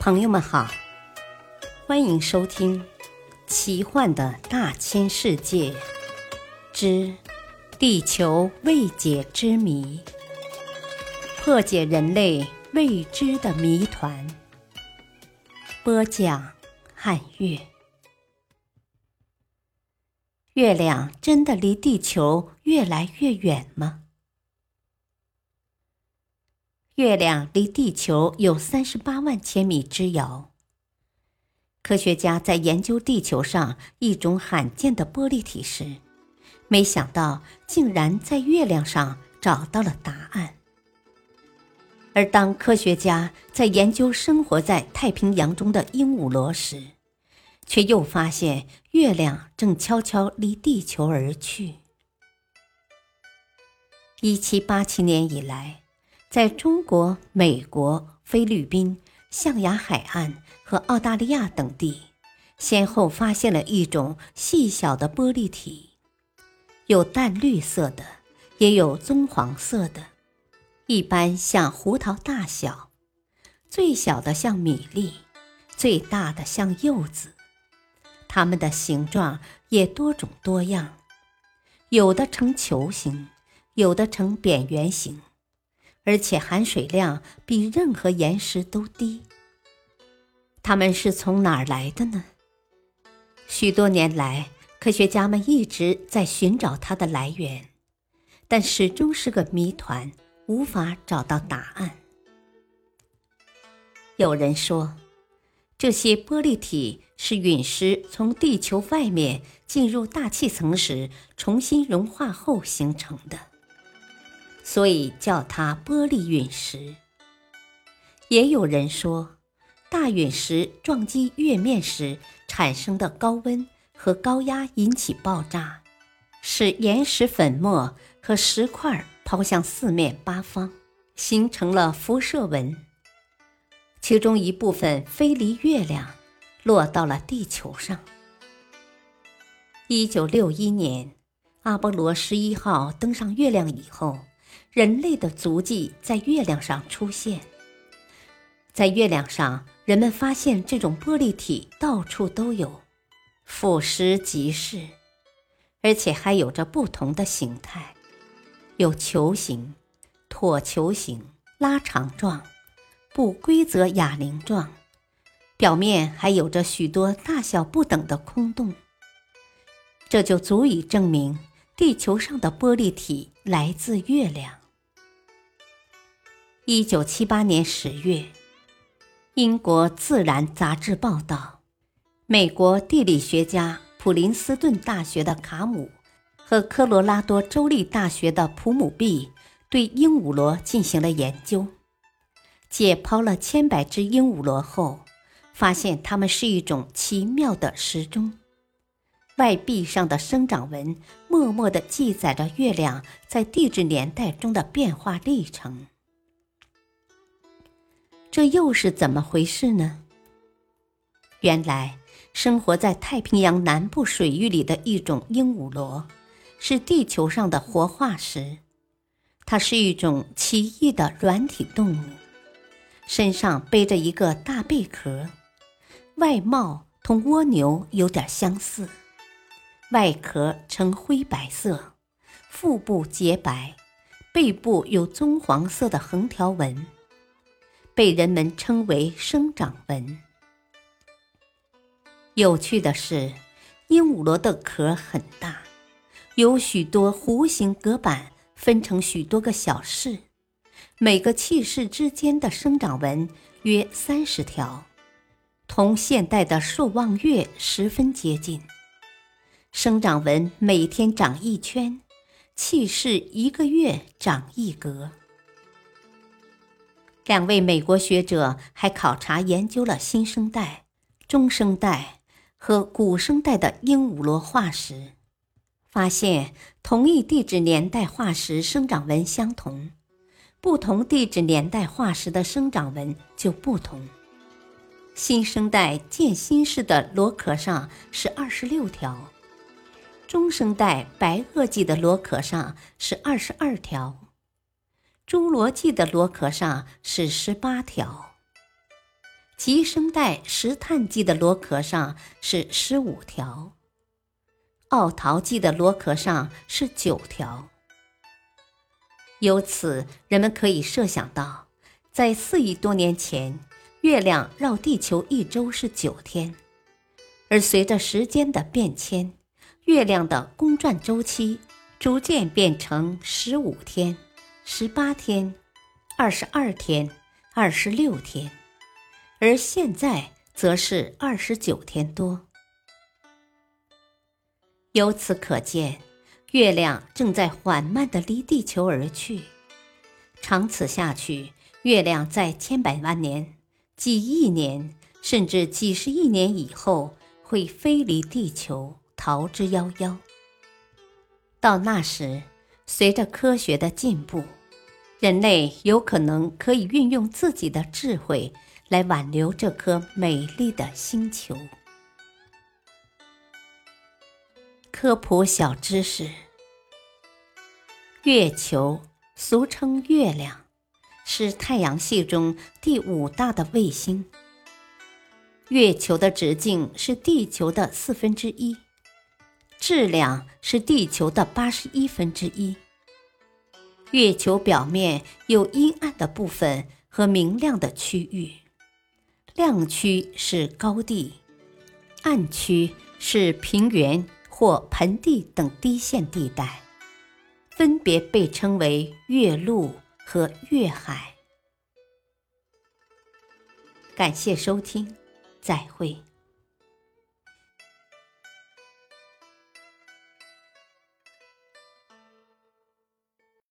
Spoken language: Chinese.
朋友们好，欢迎收听《奇幻的大千世界之地球未解之谜》，破解人类未知的谜团。播讲：汉月。月亮真的离地球越来越远吗？月亮离地球有三十八万千米之遥。科学家在研究地球上一种罕见的玻璃体时，没想到竟然在月亮上找到了答案。而当科学家在研究生活在太平洋中的鹦鹉螺时，却又发现月亮正悄悄离地球而去。一七八七年以来。在中国、美国、菲律宾、象牙海岸和澳大利亚等地，先后发现了一种细小的玻璃体，有淡绿色的，也有棕黄色的，一般像胡桃大小，最小的像米粒，最大的像柚子。它们的形状也多种多样，有的呈球形，有的呈扁圆形。而且含水量比任何岩石都低。它们是从哪儿来的呢？许多年来，科学家们一直在寻找它的来源，但始终是个谜团，无法找到答案。有人说，这些玻璃体是陨石从地球外面进入大气层时重新融化后形成的。所以叫它玻璃陨石。也有人说，大陨石撞击月面时产生的高温和高压引起爆炸，使岩石粉末和石块抛向四面八方，形成了辐射纹。其中一部分飞离月亮，落到了地球上。一九六一年，阿波罗十一号登上月亮以后。人类的足迹在月亮上出现，在月亮上，人们发现这种玻璃体到处都有，俯拾即是，而且还有着不同的形态，有球形、椭球形、拉长状、不规则哑铃状，表面还有着许多大小不等的空洞，这就足以证明地球上的玻璃体来自月亮。一九七八年十月，英国《自然》杂志报道，美国地理学家普林斯顿大学的卡姆和科罗拉多州立大学的普姆毕对鹦鹉螺进行了研究，解剖了千百只鹦鹉螺后，发现它们是一种奇妙的时钟，外壁上的生长纹默默地记载着月亮在地质年代中的变化历程。这又是怎么回事呢？原来，生活在太平洋南部水域里的一种鹦鹉螺，是地球上的活化石。它是一种奇异的软体动物，身上背着一个大贝壳，外貌同蜗牛有点相似，外壳呈灰白色，腹部洁白，背部有棕黄色的横条纹。被人们称为生长纹。有趣的是，鹦鹉螺的壳很大，有许多弧形隔板，分成许多个小室，每个气室之间的生长纹约三十条，同现代的朔望月十分接近。生长纹每天长一圈，气势一个月长一格。两位美国学者还考察研究了新生代、中生代和古生代的鹦鹉螺化石，发现同一地质年代化石生长纹相同，不同地质年代化石的生长纹就不同。新生代渐新式的螺壳上是二十六条，中生代白垩纪的螺壳上是二十二条。侏罗纪的螺壳上是十八条，极生代石炭纪的螺壳上是十五条，奥陶纪的螺壳上是九条。由此，人们可以设想到，在四亿多年前，月亮绕地球一周是九天，而随着时间的变迁，月亮的公转周期逐渐变成十五天、十八天、二十二天、二十六天，而现在则是二十九天多。由此可见。月亮正在缓慢地离地球而去，长此下去，月亮在千百万年、几亿年，甚至几十亿年以后，会飞离地球，逃之夭夭。到那时，随着科学的进步，人类有可能可以运用自己的智慧来挽留这颗美丽的星球。科普小知识：月球，俗称月亮，是太阳系中第五大的卫星。月球的直径是地球的四分之一，质量是地球的八十一分之一。月球表面有阴暗的部分和明亮的区域，亮区是高地，暗区是平原。或盆地等低陷地带，分别被称为月陆和月海。感谢收听，再会。